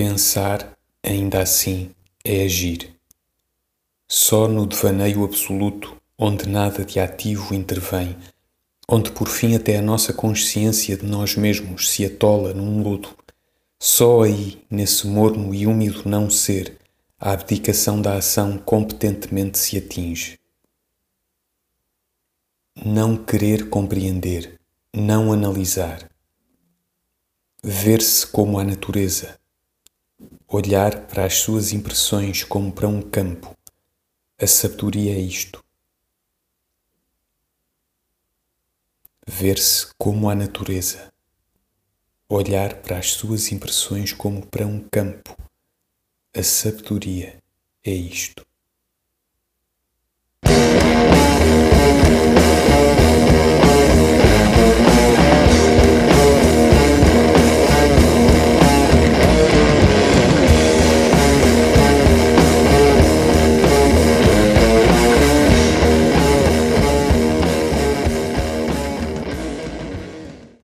Pensar, ainda assim, é agir. Só no devaneio absoluto, onde nada de ativo intervém, onde por fim até a nossa consciência de nós mesmos se atola num lodo, só aí, nesse morno e úmido não ser, a abdicação da ação competentemente se atinge. Não querer compreender, não analisar. Ver-se como a natureza, olhar para as suas impressões como para um campo. A sabedoria é isto. Ver-se como a natureza, olhar para as suas impressões como para um campo. A sabedoria é isto.